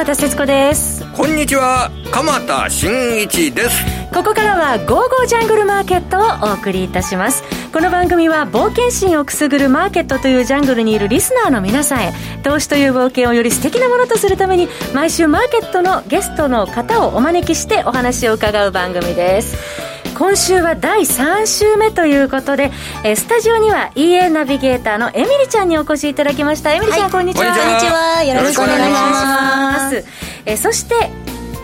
浜田節子です。こんにちは。鎌田新一です。ここからは「ゴーゴージャングルマーケット」をお送りいたします。この番組は冒険心をくすぐるマーケットというジャングルにいるリスナーの皆さんへ投資という冒険をより素敵なものとするために毎週マーケットのゲストの方をお招きしてお話を伺う番組です今週は第3週目ということで、えー、スタジオには EA ナビゲーターのエミリちゃんにお越しいただきました。エミリちゃん、はい、こんにちは。こんにちは。よろしくお願いします。えー、そして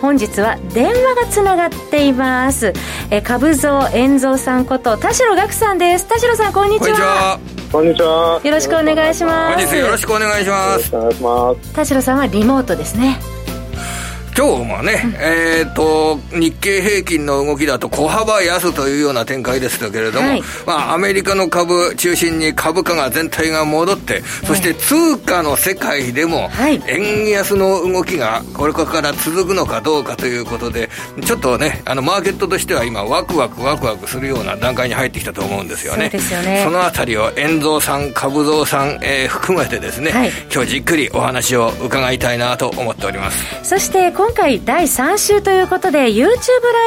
本日は電話がつながっています、えー、株蔵円蔵さんこと田代岳さんです。田代さんこんにちは。こんにちは。よろしくお願いします。本日よろしくお願いします。お願いします。田代さんはリモートですね今日もね、うん、えっ、と、日経平均の動きだと小幅安というような展開でしたけれども、はい、まあ、アメリカの株中心に株価が全体が戻って、そして通貨の世界でも、円安の動きがこれから続くのかどうかということで、ちょっとね、あの、マーケットとしては今、ワクワクワクワクするような段階に入ってきたと思うんですよね。そね。そのあたりを、円蔵さん、株蔵さん、えー、含めてですね、はい、今日じっくりお話を伺いたいなと思っております。そして、今回第3週ということで YouTube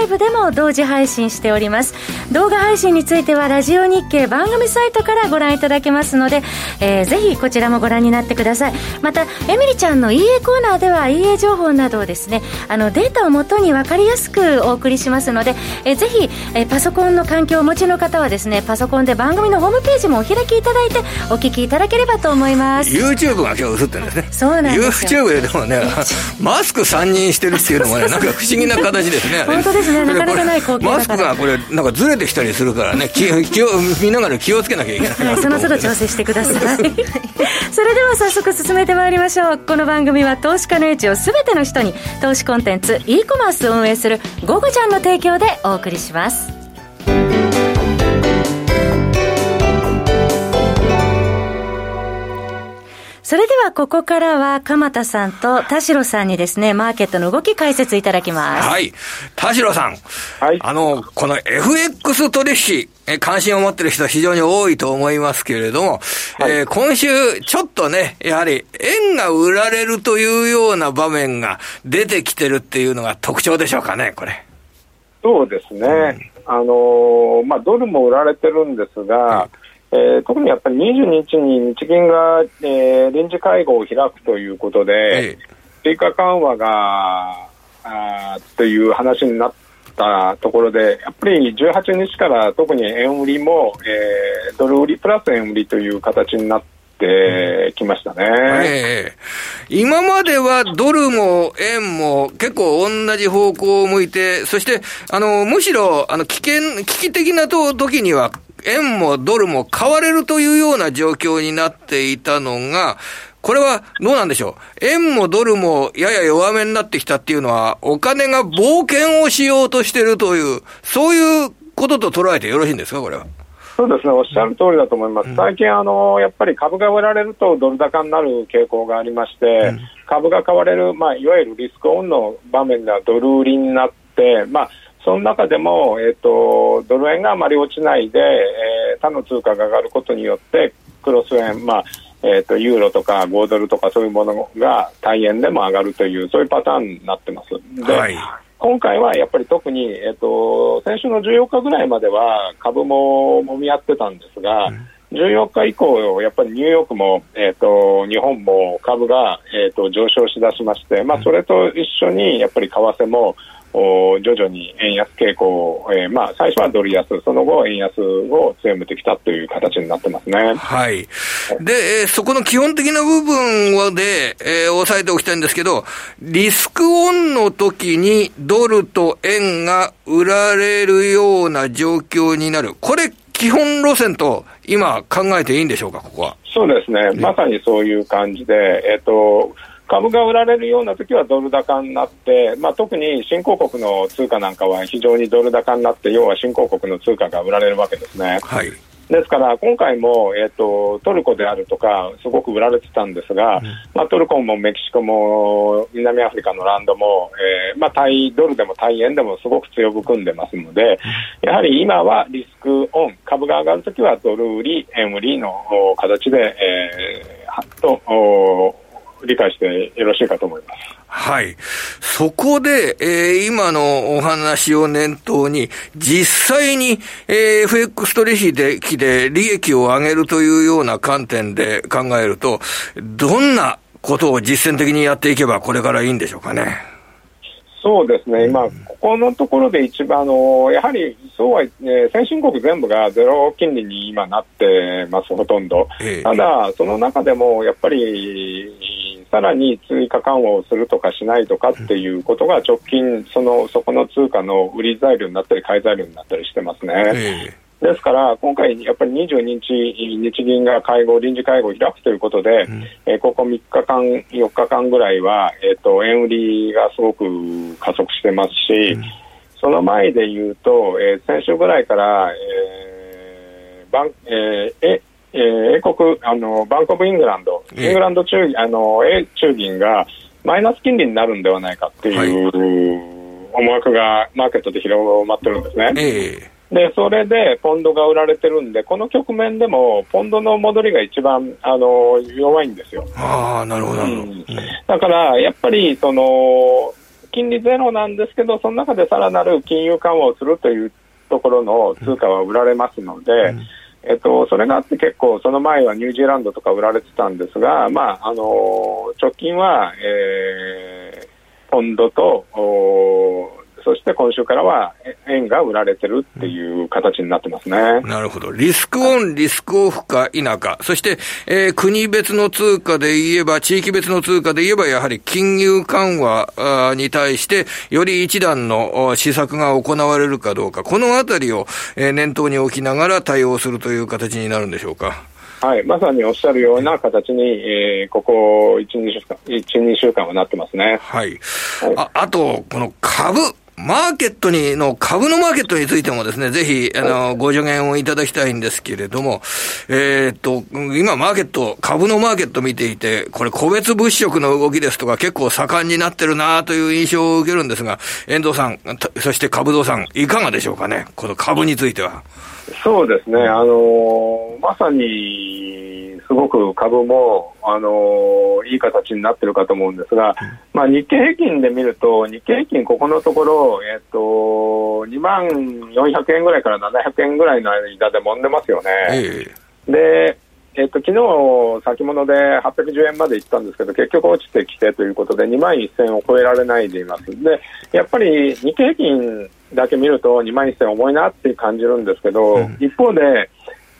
ライブでも同時配信しております。動画配信についてはラジオ日経番組サイトからご覧いただけますので、えー、ぜひこちらもご覧になってください。またエミリちゃんの EA コーナーでは EA 情報などをですねあのデータをもとに分かりやすくお送りしますので、えー、ぜひ、えー、パソコンの環境をお持ちの方はですねパソコンで番組のホームページもお開きいただいてお聞きいただければと思います。YouTube が今日映ってるんですね。そうなんです YouTube でもね マスク3人してるっていうのもねなんか不思議な形ですね本当ですね。なかなかない光景マスクがこれなんかずれてきたりするからね気気を見ながら気をつけなきゃいけない、はい、その都度調整してください。それでは早速進めてまいりましょう。この番組は投資家の位置を全ての人に投資コンテンツ e コマースを運営する「ゴゴちゃん」の提供でお送りしますそれではここからは鎌田さんと田代さんにですね、マーケットの動き解説いただきます。はい。田代さん。はい。あの、この FX 取引、え関心を持ってる人は非常に多いと思いますけれども、はい、えー、今週ちょっとね、やはり円が売られるというような場面が出てきてるっていうのが特徴でしょうかね、これ。そうですね。うん、あのー、まあ、ドルも売られてるんですが、はいえー、特にやっぱり22日に日銀が、えー、臨時会合を開くということで、追加緩和があという話になったところで、やっぱり18日から特に円売りも、えー、ドル売りプラス円売りという形になって、きましたね、えー、今まではドルも円も結構同じ方向を向いて、そしてあのむしろあの危険危機的な時には円もドルも買われるというような状況になっていたのが、これはどうなんでしょう？円もドルもやや弱めになってきたっていうのは、お金が冒険をしようとしているという、そういうことと捉えてよろしいんですか、これは？そうですね、おっしゃる通りだと思います。最近、あの、やっぱり株が売られるとドル高になる傾向がありまして、株が買われる、まあ、いわゆるリスクオンの場面ではドル売りになって、まあ、その中でも、えーと、ドル円があまり落ちないで、えー、他の通貨が上がることによってクロス円、まあえーと、ユーロとか5ドルとかそういうものが大円でも上がるというそういうパターンになってます。で、はい、今回はやっぱり特に、えーと、先週の14日ぐらいまでは株ももみ合ってたんですが、うん。14日以降、やっぱりニューヨークも、えーと、日本も株が、えーと上昇しだしまして、まあ、それと一緒にやっぱり為替も徐々に円安傾向、えー、まあ、最初はドル安、その後、円安を強めてきたという形になってますね。はい。で、えー、そこの基本的な部分はで、えー、押さえておきたいんですけど、リスクオンの時にドルと円が売られるような状況になる。これ、基本路線と今考えていいんでしょうか、ここは。そうですね。まさにそういう感じで、えっ、ー、と、株が売られるような時はドル高になって、まあ、特に新興国の通貨なんかは非常にドル高になって、要は新興国の通貨が売られるわけですね。はい。ですから、今回も、えーと、トルコであるとか、すごく売られてたんですが、うん、まあ、トルコもメキシコも南アフリカのランドも、えーまあ、対ドルでも対円でもすごく強く組んでますので、やはり今はリスクオン、株が上がるときはドル売り、円売りの形で、えー、と理解してよろしいかと思います。はい。そこで、えー、今のお話を念頭に、実際に、えー、FX 取引でで利益を上げるというような観点で考えると、どんなことを実践的にやっていけばこれからいいんでしょうかね？そうですね、今、ここのところで一番、あのやはりそうは、ね、先進国全部がゼロ金利に今なってます、ほとんど。ただ、その中でもやっぱり、さらに追加緩和をするとかしないとかっていうことが直近、そのそこの通貨の売り材料になったり、買い材料になったりしてますね。ですから、今回、やっぱり22日、日銀が会合、臨時会合を開くということで、うん、えー、ここ3日間、4日間ぐらいは、えーと、円売りがすごく加速してますし、うん、その前で言うと、えー、先週ぐらいから、えーバンえー、ええー、英国あの、バンコブイングランド、イングランド中あの中銀がマイナス金利になるんではないかっていう、はい、思惑がマーケットで広まってるんですね。えーで、それでポンドが売られてるんで、この局面でも、ポンドの戻りが一番あの弱いんですよ。ああ、なるほど、うん、だから、やっぱりその金利ゼロなんですけど、その中でさらなる金融緩和をするというところの通貨は売られますので、うん、えっと、それがあって結構、その前はニュージーランドとか売られてたんですが、まあ、あの直近は、えー、ポンドとそして今週からは円が売られてるっていう形になってますね。なるほど。リスクオン、リスクオフか否か。そして、えー、国別の通貨で言えば、地域別の通貨で言えば、やはり金融緩和に対して、より一段の施策が行われるかどうか、このあたりを、えー、念頭に置きながら対応するという形になるんでしょうか。はい、まさにおっしゃるような形に、えー、ここ1、2週間、1、2週間はなってますね。はい。はい、ああと、この株、マーケットに、の株のマーケットについてもですね、ぜひ、あの、ご助言をいただきたいんですけれども、えー、っと、今マーケット、株のマーケット見ていて、これ個別物色の動きですとか結構盛んになってるなという印象を受けるんですが、遠藤さん、そして株堂さん、いかがでしょうかね、この株については。そうですね、あのまさにすごく株も、あのいい形になってるかと思うんですが、まあ、日経平均で見ると、日経平均、ここのところ、えっと、2万400円ぐらいから700円ぐらいの間で揉んでますよね。でえっと昨日先物で810円まで行ったんですけど、結局落ちてきてということで、2万1000を超えられないでいます。で、やっぱり日経平均だけ見ると2万1000重いなって感じるんですけど、うん、一方で、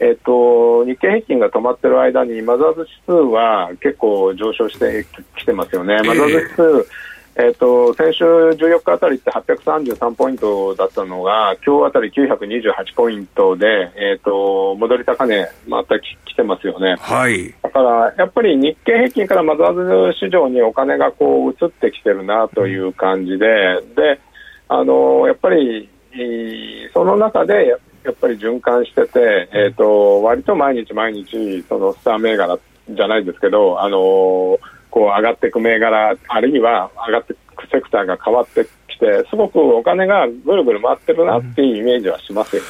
えっと、日経平均が止まってる間にマザーズ指数は結構上昇してきてますよね。マザーズ指数、えー、と先週14日あたりって833ポイントだったのが、今日あたり928ポイントで、えーと、戻り高値、またき来てますよね、はい、だからやっぱり日経平均からマザーズ市場にお金がこう移ってきてるなという感じで、であのやっぱりその中でやっぱり循環してて、えーと、割と毎日毎日、そのスター銘柄じゃないですけど、あのーこう上がっていく銘柄、あるいは上がっていくセクターが変わってきて、すごくお金がぐるぐる回ってるなっていうイメージはしますよね。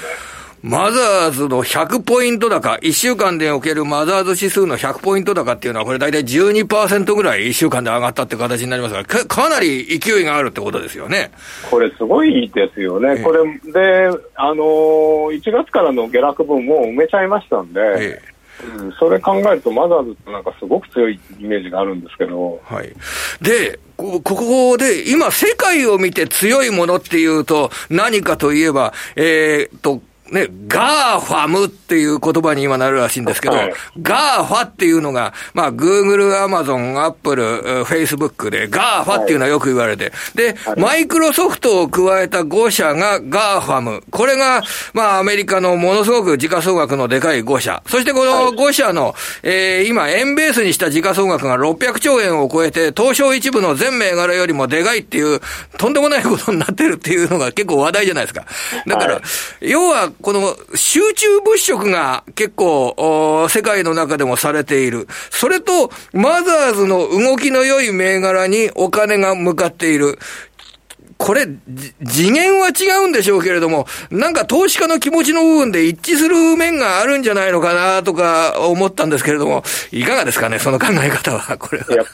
マザーズの100ポイント高、1週間でおけるマザーズ指数の100ポイント高っていうのは、これ大体12%ぐらい1週間で上がったって形になりますからか、かなり勢いがあるってことですよね。これすごいですよね。ええ、これで、あのー、1月からの下落分も埋めちゃいましたんで、えうん、それ考えると、マザーズってなんかすごく強いイメージがあるんですけど。はい。で、ここで、今、世界を見て強いものっていうと、何かといえば、えー、っと、ね、ガーファムっていう言葉に今なるらしいんですけど、はい、ガーファっていうのが、まあ、グーグル、アマゾン、アップル、フェイスブックで、ガーファっていうのはよく言われて、で、マイクロソフトを加えた5社がガーファム。これが、まあ、アメリカのものすごく時価総額のでかい5社。そしてこの5社の、えー、今、円ベースにした時価総額が600兆円を超えて、東証一部の全銘柄よりもでかいっていう、とんでもないことになってるっていうのが結構話題じゃないですか。だから、要は、この集中物色が結構、世界の中でもされている。それと、マザーズの動きの良い銘柄にお金が向かっている。これ、次元は違うんでしょうけれども、なんか投資家の気持ちの部分で一致する面があるんじゃないのかなとか思ったんですけれども、いかがですかね、その考え方は、これは。や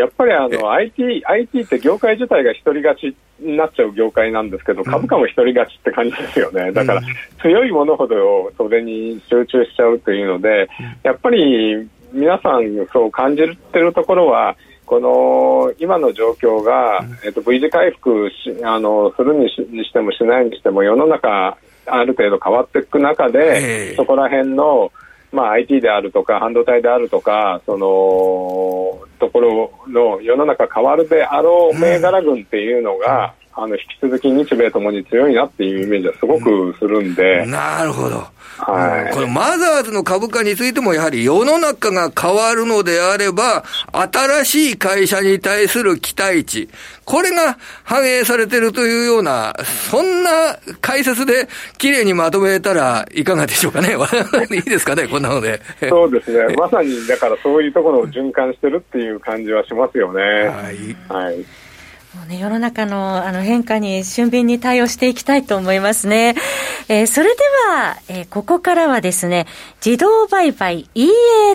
やっぱりあの IT, IT って業界自体が一人勝ちになっちゃう業界なんですけど、株価も一人勝ちって感じですよね。だから、強いものほどそれに集中しちゃうというので、やっぱり皆さんそう感じてるところは、この今の状況が、えっと、V 字回復しあのするにしてもしないにしても世の中ある程度変わっていく中で、そこら辺の、まあ、IT であるとか半導体であるとかそのところの世の中変わるであろう銘柄群っていうのが、あの引き続き日米ともに強いなっていうイメージはすごくするんで。なるほど。はい、このマザーズの株価についても、やはり世の中が変わるのであれば、新しい会社に対する期待値、これが反映されているというような、そんな解説で綺麗にまとめたらいかがでしょうかね。いいですかね、こんなので。そうですね。まさに、だからそういうところを循環してるっていう感じはしますよね。はい。はいもうね、世の中のあの変化に俊敏に対応していきたいと思いますね。えー、それでは、えー、ここからはですね、自動売買 EA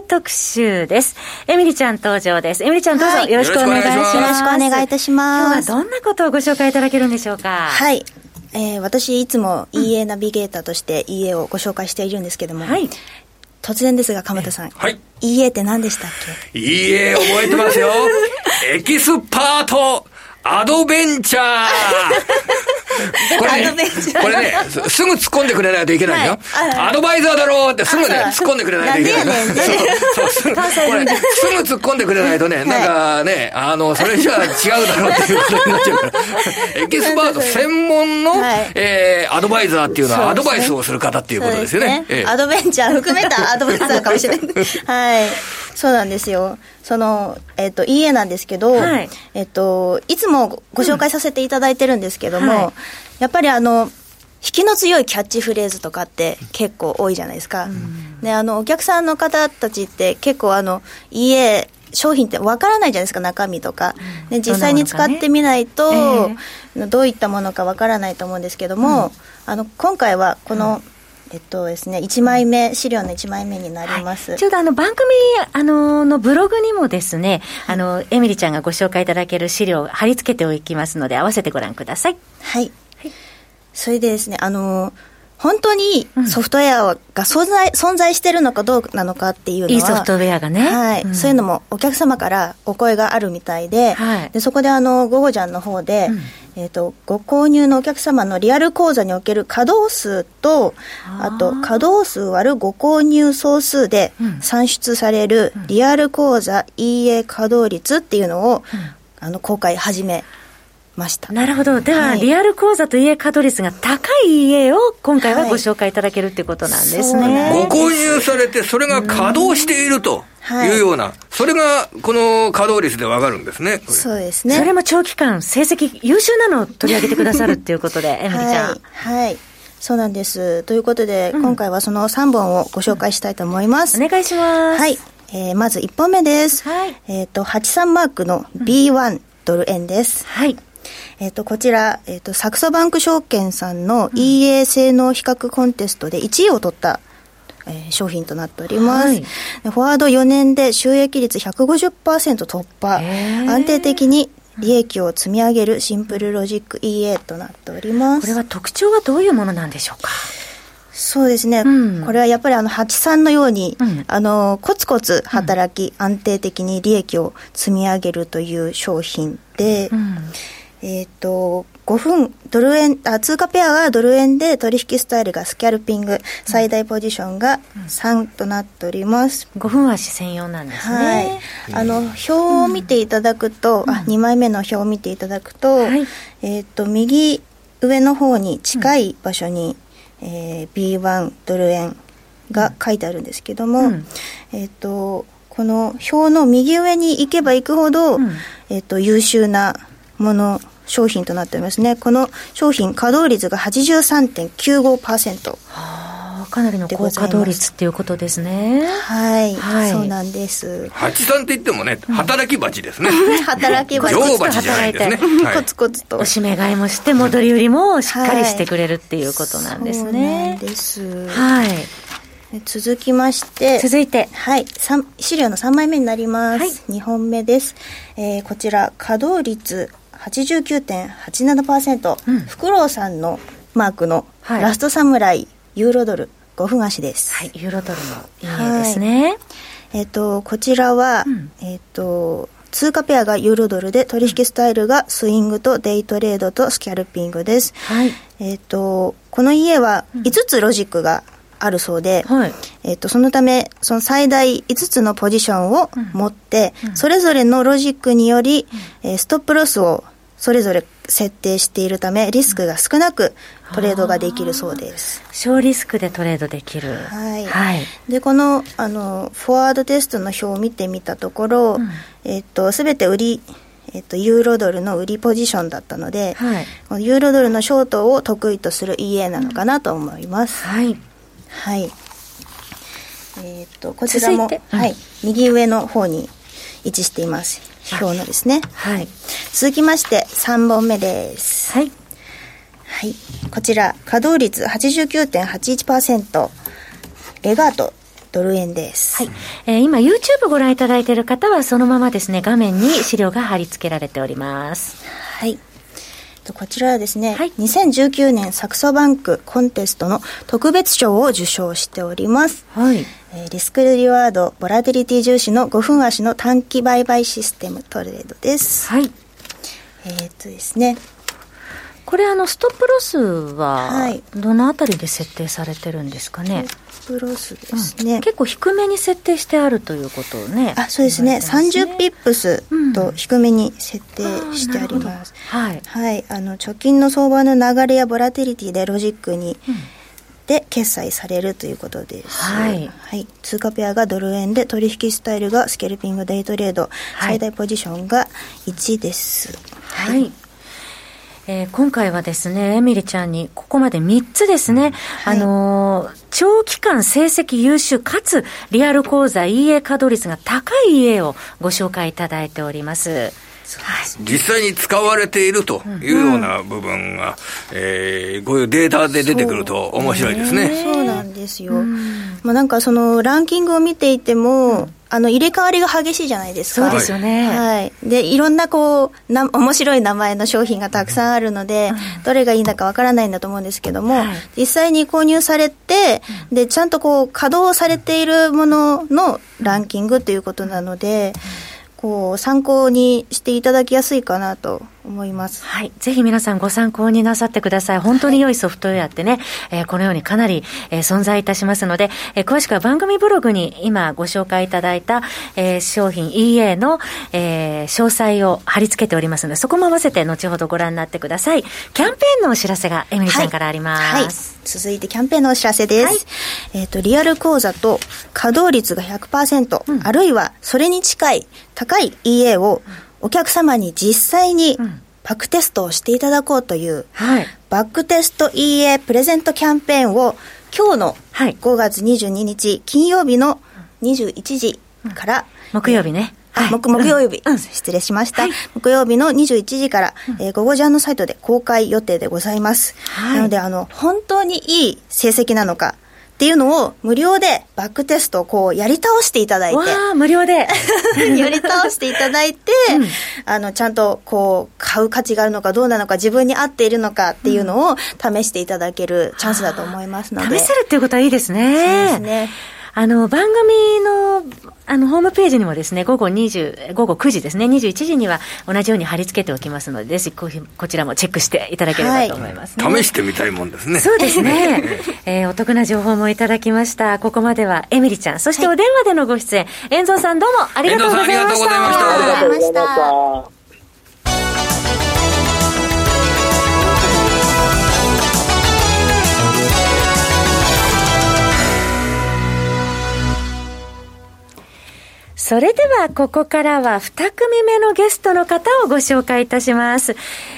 特集です。エミリちゃん登場です。エミリちゃんどうぞよろしくお願いします。よろしくお願いいたします。今日はどんなことをご紹介いただけるんでしょうか？はい。えー、私いつも EA ナビゲーターとして EA をご紹介しているんですけども、はい。突然ですが、鎌田さん。はい。EA って何でしたっけ ?EA 覚えてますよ。エキスパートアドベンチャー これね、これね、すぐ突っ込んでくれないといけないよ。アドバイザーだろうってすぐね、突っ込んでくれないといけない。そうそう、これ、すぐ突っ込んでくれないとね、なんかね、あの、それじゃ違うだろうっていうことになっちゃうから。エキスパート専門の、えアドバイザーっていうのは、アドバイスをする方っていうことですよね。アドベンチャー含めたアドバイザーかもしれない。はい。そうなんですよ。その、えっ、ー、と、EA なんですけど、はい、えっ、と、いつもご紹介させていただいてるんですけども、うんはい、やっぱりあの、引きの強いキャッチフレーズとかって結構多いじゃないですか。うん、で、あの、お客さんの方たちって結構あの、EA、商品ってわからないじゃないですか、中身とか。で実際に使ってみないと、ね。えー、どういったものかわからないと思うんですけども、うん、あの、今回はこの、えっとですね、1枚目、資料の1枚目になります。はい、ちょうどあの番組あののブログにもですね、あの、エミリちゃんがご紹介いただける資料を貼り付けておきますので、合わせてご覧ください。はい。はい、それでですね、あの、本当にソフトウェアが存在,、存在してるのかどうなのかっていうのは。いいソフトウェアがね。はい、うん、そういうのもお客様からお声があるみたいで、はい、でそこであの、ゴゴジャンの方で、うんえーと、ご購入のお客様のリアル口座における稼働数とあと稼働数割るご購入総数で算出されるリアル口座 EA 稼働率っていうのを、うん、あの公開始めました。なるほど。では、はい、リアル口座と家稼働率が高い家を今回はご紹介いただけるってことなんですね、はい、ご購入されてそれが稼働していると、いうような、それがこの稼働率でわかるんですね。そうですね。それも長期間、成績優秀なのを取り上げてくださるっていうことで、エミリちゃん。はい。そうなんです。ということで、うん、今回はその3本をご紹介したいと思います。お願いします。はい。えー、まず1本目です。はい。えっ、ー、と、83マークの B1 ドル円です。はい。えっ、と、こちら、えっ、ー、と、サクソバンク証券さんの EA 性能比較コンテストで1位を取ったえー、商品となっております、はい、フォワード4年で収益率150%突破。安定的に利益を積み上げるシンプルロジック EA となっております。これは特徴はどういうものなんでしょうか？そうですね、うん、これはやっぱりあの83のように、うん、あのコツコツ働き、うん、安定的に利益を積み上げるという商品で、えっ、ー、と5分、ドル円、あ、通貨ペアがドル円で取引スタイルがスキャルピング、最大ポジションが3となっております。5分足専用なんですね。はい。あの、表を見ていただくと、うん、あ、2枚目の表を見ていただくと、はい、えっ、ー、と、右上の方に近い場所に、うん、えー、B1 ドル円が書いてあるんですけども、うん、えっ、ー、と、この表の右上に行けば行くほど、えっ、と、優秀なもの商品となっておりますね。この商品、稼働率が83.95%。はあ、かなりの高稼働率っていうことですね。はい。はい、そうなんです。八さんって言ってもね、働き蜂ですね。働き蜂。女王蜂じゃないですね。コツコツと。おしめ買いもして、戻り売りもしっかりしてくれるっていうことなんですね。そうなんです。はい。続きまして。続いて。はい。資料の3枚目になります。はい、2本目です。えー、こちら、稼働率89.87%、うん、フクロウさんのマークのラストサムライ、ユーロドル5分足です。はい、ユーロドルのいいですね。はい、えっ、ー、と、こちらは、うん、えっ、ー、と、通貨ペアがユーロドルで取引スタイルがスイングとデイトレードとスキャルピングです。はい。えっ、と、この EA は5つロジックがあるそうで、はい、えっと、そのため、その最大5つのポジションを持って、うんうん、それぞれのロジックにより、うん、えー、ストップロスをそれぞれ設定しているためリスクが少なくトレードができるそうです。小リスクでトレードできる。はい。はい、でこのあのフォワードテストの表を見てみたところ、うん、えっとすべて売りえっと、ユーロドルの売りポジションだったので、はい、ユーロドルのショートを得意とする EA なのかなと思います。はい。はい。えっ、と、こちらも、はい、右上の方に位置しています。表のですね。はい。続きまして、3本目です。はい。はい。こちら、稼働率89.81%、レガート、ドル円です。はい。えー、今 YouTube ご覧いただいている方はそのままですね、画面に資料が貼り付けられております。はい。こちらはですね、はい、2019年サクソバンクコンテストの特別賞を受賞しております。はい。えー、リスクリワード、ボラティリティ重視の5分足の短期売買システムトレードです。はい。えっとですね。これあのストップロスはどのあたりで設定されてるんですかね、プロスですね、うん、結構低めに設定してあるということをね。あそうですね。ね。30ピップスと低めに設定してあります、うん、はい、はい、あの直近の相場の流れやボラティリティでロジックに、で決済されるということです、はい、はい、通貨ペアがドル円で取引スタイルがスケルピングデイトレード、はい、最大ポジションが1です。はい、はい。えー、今回はですね、エミリちゃんにここまで3つですね、はい、あのー、長期間成績優秀かつリアル口座 EA 稼働率が高い EA をご紹介いただいております。実際に使われているというような部分が、うん、えー、こういうデータで出てくると面白いですね。そうなんですよ。うん、まあなんかそのランキングを見ていても、うんあの入れ替わりが激しいじゃないですか。そうですよね。はい。で、いろんなこう、な面白い名前の商品がたくさんあるので、うん、どれがいいんだかわからないんだと思うんですけども、はい、実際に購入されて、で、ちゃんとこう、稼働されているもののランキングということなので、うんこう参考にしていただきやすいかなと思います。はい。ぜひ皆さんご参考になさってください。本当に良いソフトウェアってね、はい、えー、このようにかなり、えー、存在いたしますので、えー、詳しくは番組ブログに今ご紹介いただいた、えー、商品 EA の、えー、詳細を貼り付けておりますので、そこも合わせて後ほどご覧になってください。キャンペーンのお知らせがエミリちゃんからあります。はい。はい、続いてキャンペーンのお知らせです。はい、えっ、と、リアル講座と稼働率が100%、うん、あるいはそれに近い高い EA をお客様に実際にバックテストをしていただこうという、はい、バックテスト EA プレゼントキャンペーンを今日の5月22日金曜日の21時から、木曜日ね。あ、木、木曜日、うん、失礼しました。はい、木曜日の21時から、うん、えー、午後ジャンのサイトで公開予定でございます。はい、なので、あの、本当にいい成績なのか、っていうのを無料でバックテストをこうやり倒していただいて。わあ、無料で。やり倒していただいて、うん、あの、ちゃんとこう、買う価値があるのかどうなのか、自分に合っているのかっていうのを試していただけるチャンスだと思いますので。試せるっていうことはいいですね。そうですね。あの、番組の、あの、ホームページにもですね、午後20、午後9時ですね、21時には同じように貼り付けておきますので、ぜひこちらもチェックしていただければと思います、ねはい、試してみたいもんですね。そうですね。えー、お得な情報もいただきました。ここまではエミリちゃん、そしてお電話でのご出演、遠藤さんどうもありがとうございました。ありがとうございました。それではここからは2組目のゲストの方をご紹介いたします。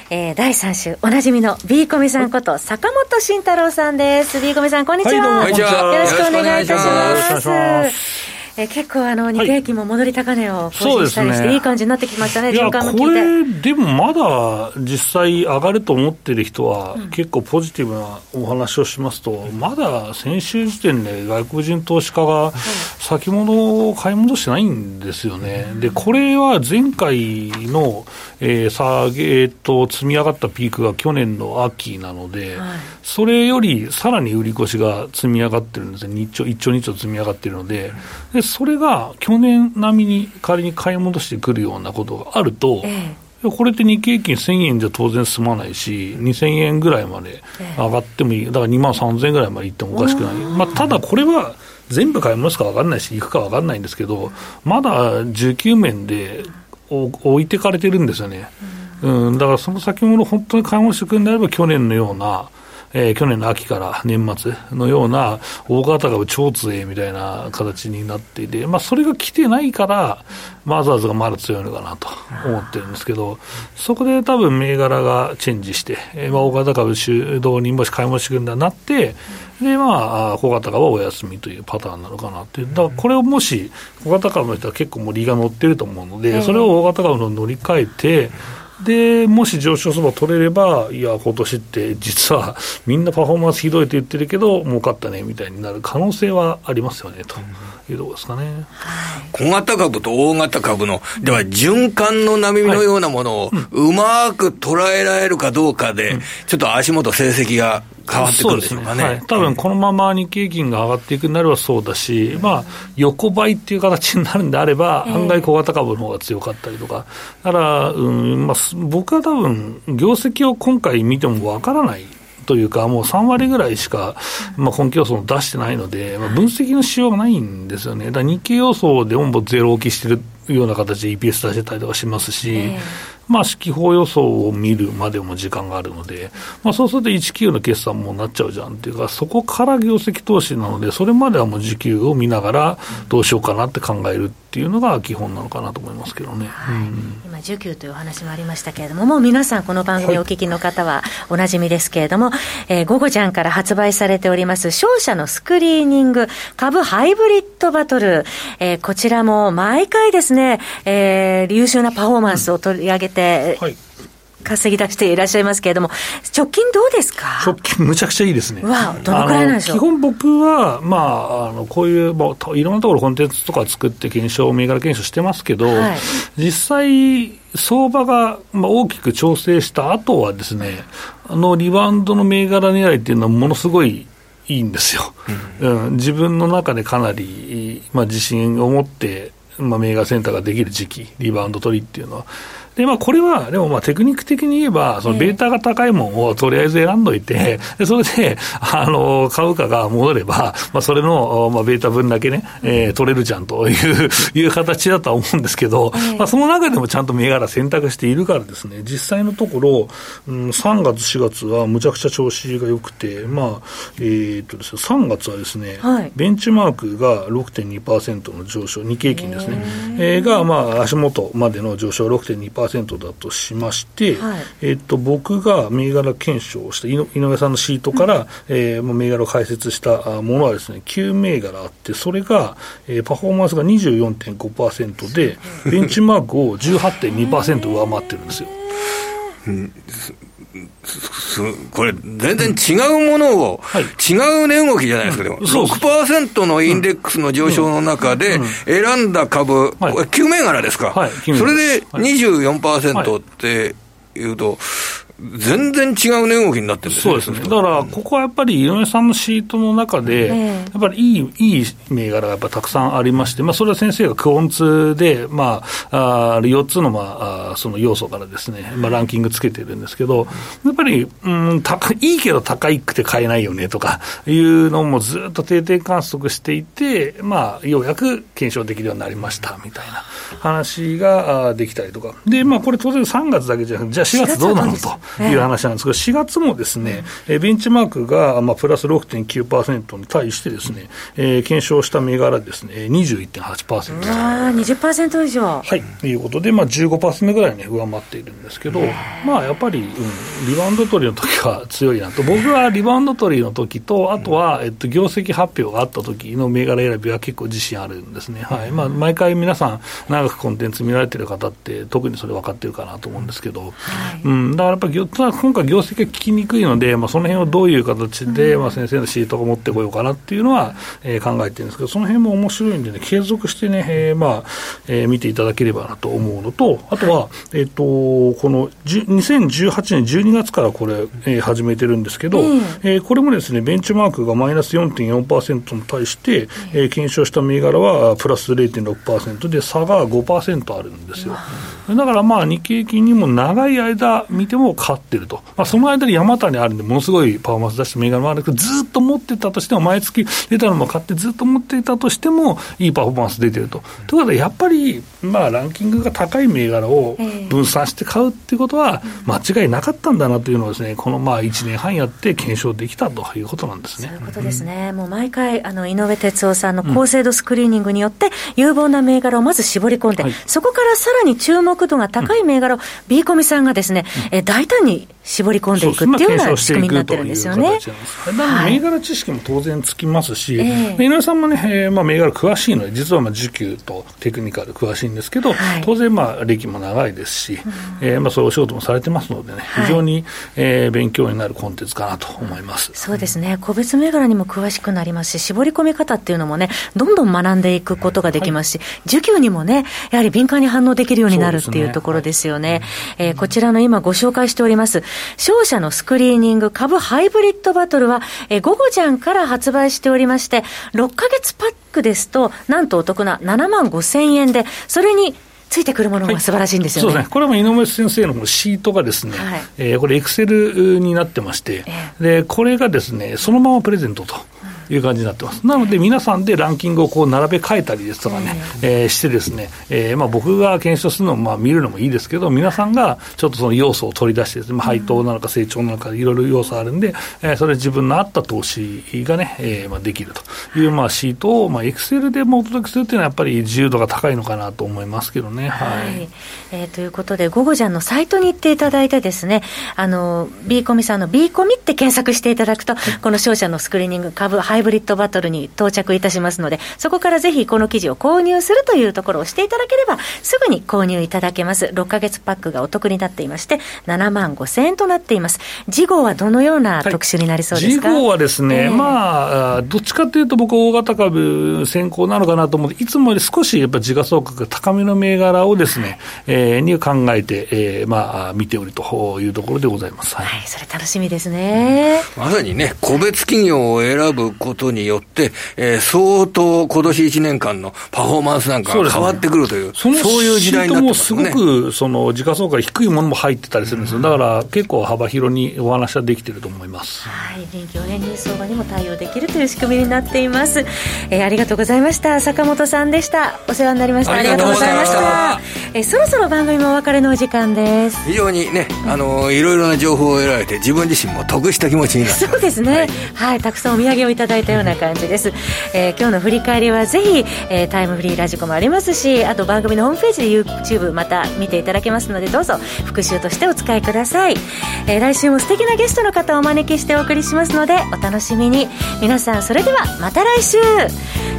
えー、第3週おなじみの B コミさんこと坂本慎太郎さんです。B コミさんこんにちは。はい、よろしくお願いいたします。え結構あの、日経平均も戻り高値を更新したりして、いい感じになってきましたね、循環もこれ、でもまだ実際上がると思ってる人は、結構ポジティブなお話をしますと、まだ先週時点で外国人投資家が先物を買い戻してないんですよね。で、これは前回の、えー、下げと積み上がったピークが去年の秋なので、それよりさらに売り越しが積み上がってるんですね、1兆、1兆、2兆積み上がってるので、でそれが去年並みに仮に買い戻してくるようなことがあると、ええ、これって日経平均1000円じゃ当然済まないし、2000円ぐらいまで上がってもいい、だから2万3000円ぐらいまでいってもおかしくない、まあ、ただこれは全部買い戻すか分かんないし、いくか分かんないんですけど、まだ19面で置いてかれてるんですよね。うん、だからその先物、本当に買い戻してくるんであれば、去年のような、えー、去年の秋から年末のような大型株超強いみたいな形になっていて、まあ、それが来てないから、マザーズがまだ強いのかなと思ってるんですけど、そこで多分銘柄がチェンジして、えー、まあ、大型株主導にもし買い戻し組んだなって、で、まあ、小型株はお休みというパターンなのかなって、だからこれをもし、小型株の人は結構もう利が乗ってると思うので、それを大型株の乗り換えて、でもし上昇相場取れれば、いや、今年って実はみんなパフォーマンスひどいと言ってるけど、儲かったねみたいになる可能性はありますよねと。いうところですかね、小型株と大型株の、では循環の波のようなものをうまく捉えられるかどうかで、ちょっと足元、成績が変わってくるでしょうかね。ね。はい、多分このまま日経金が上がっていくんなればそうだし、まあ、横ばいっていう形になるんであれば、案外小型株の方が強かったりとか、だから、うんまあ、僕は多分業績を今回見てもわからない。というか、もう3割ぐらいしか、まあ、根拠予想を出してないので、まあ、分析のしようがないんですよね。だから日経予想でもゼロ置きしてるような形で EPS 出してたりとかしますし、えーまあ、指揮法予想を見るまでも時間があるので、まあ、そうすると19の決算もなっちゃうじゃんっていうか、そこから業績投資なので、それまではもう時給を見ながら、どうしようかなって考えるっていうのが基本なのかなと思いますけどね、はい、うん、今、需給というお話もありましたけれども、もう皆さん、この番組お聞きの方はおなじみですけれども、はい、えー、午後ちゃんから発売されております、商社のスクリーニング株ハイブリッドバトル、えー、こちらも毎回ですね、えー、優秀なパフォーマンスを取り上げて、はい稼ぎ出していらっしゃいますけれども、直近どうですか？直近、むちゃくちゃいいですね。わどのくらいなんでしょう？基本僕は、まあ、あのこういう、まあ、いろんなところコンテンツとか作って検証、銘柄検証してますけど、はい、実際、相場が、まあ、大きく調整した後はですね、あのリバウンドの銘柄狙いっていうのはものすごいいいんですよ。うん、うん、自分の中でかなり、まあ、自信を持って、まあ、銘柄センターができる時期、リバウンド取りっていうのは。で、まあ、これは、でもまあテクニック的に言えば、そのベータが高いものをとりあえず選んどいて、でそれで、あの、株価が戻れば、まあ、それの、まあ、ベータ分だけね、えー、取れるじゃんといういう形だとは思うんですけど、まあ、その中でもちゃんと銘柄選択しているからですね、実際のところ、うん、3月、4月はむちゃくちゃ調子が良くて、まあ、えー、っとですね、3月はですね、はい、ベンチマークが6.2%の上昇、日経平均ですね、えー、が、まあ、足元までの上昇6.2%、2%だとしまして、はい、えっと、僕が銘柄検証をした井上さんのシートから、うん、えー、銘柄を解説したものはですね、9銘柄あって、それが、えー、パフォーマンスが24.5%で、ベンチマークを18.2%上回ってるんですよ。うんこれ、全然違うものを、はい、違う値動きじゃないですか、でも、6%のインデックスの上昇の中で、選んだ株、はい、9銘柄ですか、はい、それで24%っていうと、全然違う値動きになってるんです、ね、そうですね。だから、ここはやっぱり井上さんのシートの中で、やっぱりいい、いい銘柄がやっぱたくさんありまして、まあ、それは先生がクオンツで、まあ、あ4つの、まあ、その要素からですね、まあ、ランキングつけてるんですけど、やっぱり、うん、高いいけど高いくて買えないよねとかいうのもずっと定点観測していて、まあ、ようやく検証できるようになりましたみたいな話ができたりとか。で、まあ、これ当然3月だけじゃなくて、じゃあ4月どうなのと。いう話なんですけど、4月もですね、えベンチマークが、まあ、プラス6.9%に対してですね、えー、検証した銘柄ですね、21.8%。ああ、20%以上。はい。ということで、まあ15%ぐらいね、上回っているんですけど、まあやっぱり、うん、リバウンド取りの時は強いなと。僕はリバウンド取りの時と、あとは、えっと、業績発表があった時の銘柄選びは結構自信あるんですね。はい。まあ、毎回皆さん、長くコンテンツ見られてる方って、特にそれ分かってるかなと思うんですけど、はい、うん、だからやっぱり、今回業績が聞きにくいので、まあその辺をどういう形で、まあ先生のシートを持ってこようかなっていうのは、えー、考えてるんですけど、その辺も面白いんでね、継続してね、えー、まあ、えー、見ていただければなと思うのと、あとは、えっ、ー、と、この2018年12月からこれ、えー、始めてるんですけど、うん、えー、これもですね、ベンチマークがマイナス4.4%に対して、えー、検証した銘柄はプラス0.6%で、差が5%あるんですよ。だからまあ日経金にも長い間見ても勝ってると、まあ、その間に山谷あるんで、ものすごいパフォーマンス出して銘柄もあるけど、ずっと持ってたとしても、毎月出たのも買って、ずっと持っていたとしても、いいパフォーマンス出てると。ということで、やっぱり、まあ、ランキングが高い銘柄を分散して買うっていうことは、間違いなかったんだなというのをですね、このまあ1年半やって検証できたということなんですね。そういうことですね。うん、もう毎回、あの、井上哲夫さんの高精度スクリーニングによって、有望な銘柄をまず絞り込んで、はい、そこからさらに注目度が高い銘銘柄を B コミさんがですね、え大胆に絞り込んでいくっていうような仕組みになってるんですよね。銘柄知識も当然つきますし、はい、井上さんもね、えー、まあ、銘柄詳しいので、実はまあ需給とテクニカル詳しいんですけど、はい、当然まあ歴も長いですし、うん、えー、まあそういうお仕事もされてますのでね、非常に、はい、えー、勉強になるコンテンツかなと思います。そうですね、個別銘柄にも詳しくなりますし、絞り込み方っていうのもね、どんどん学んでいくことができますし、需給にもね、やはり敏感に反応できるようになるっていうところですよね。ね。えー、こちらの今ご紹介しております、商社のスクリーニング株ハイブリッドバトルは、えー、午後じゃんから発売しておりまして、6ヶ月パックですと、なんとお得な7万5千円で、それについてくるものが素晴らしいんですよね。はい、そうですね。これも井上先生のシートがですね、はい、えー、これエクセルになってまして、えー、で、これがですね、そのままプレゼントと。いう感じになってます。なので、皆さんでランキングをこう並べ替えたりですとかね、えー、してですね、えー、まあ僕が検証するのもまあ見るのもいいですけど、皆さんがちょっとその要素を取り出してですね、まあ、配当なのか成長なのか、いろいろ要素あるんで、えー、それ自分の合った投資がね、えー、まあできるというまあシートを、まあエクセルでもお届けするっていうのはやっぱり自由度が高いのかなと思いますけどね。はい。はい、えー、ということで、午後じゃんのサイトに行っていただいてですね、あの、B コミさんの B コミって検索していただくと、この商社のスクリーニング株ハイブリッドバトルにに到着いたしますので、そこからぜひこの記事を購入するというところをしていただければ、すぐに購入いただけます。6ヶ月パックがお得になっていまして、7万5千円となっています。次号はどのような特集になりそうですか、はい、次号はですね、えー、まあ、どっちかというと僕、大型株先行なのかなと思って、いつもより少しやっぱ時価総額が高めの銘柄をですね、えー、に考えて、えー、まあ、見ておるというところでございます。はい、はい、それ楽しみですね、うん、まさにね、個別企業を選ぶことによって、えー、相当今年1年間のパフォーマンスなんかが変わってくるという、そう、ね,、いう時代になってますね。すごく、その、時価総額低いものも入ってたりするんですよ。だから結構幅広にお話はできてると思います。はい。臨機応変に相場にも対応できるという仕組みになっています。えー、ありがとうございました。坂本さんでした。お世話になりました。ありがとうございました。えー、そろそろ番組もお別れのお時間です。非常にね、あの、いろいろな情報を得られて、自分自身も得した気持ちになってそうですね、はい。はい。たくさんお土産をいただいたような感じです。えー、今日の振り返りはぜひ、えー、タイムフリーラジコもありますしあと番組のホームページで YouTube また見ていただけますのでどうぞ復習としてお使いください、えー、来週も素敵なゲストの方をお招きしてお送りしますのでお楽しみに皆さんそれではまた来週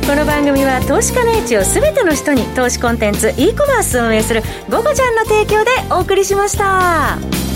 この番組は投資家の位置を全ての人に投資コンテンツ e コマースを運営する「ゴゴちゃん」の提供でお送りしました。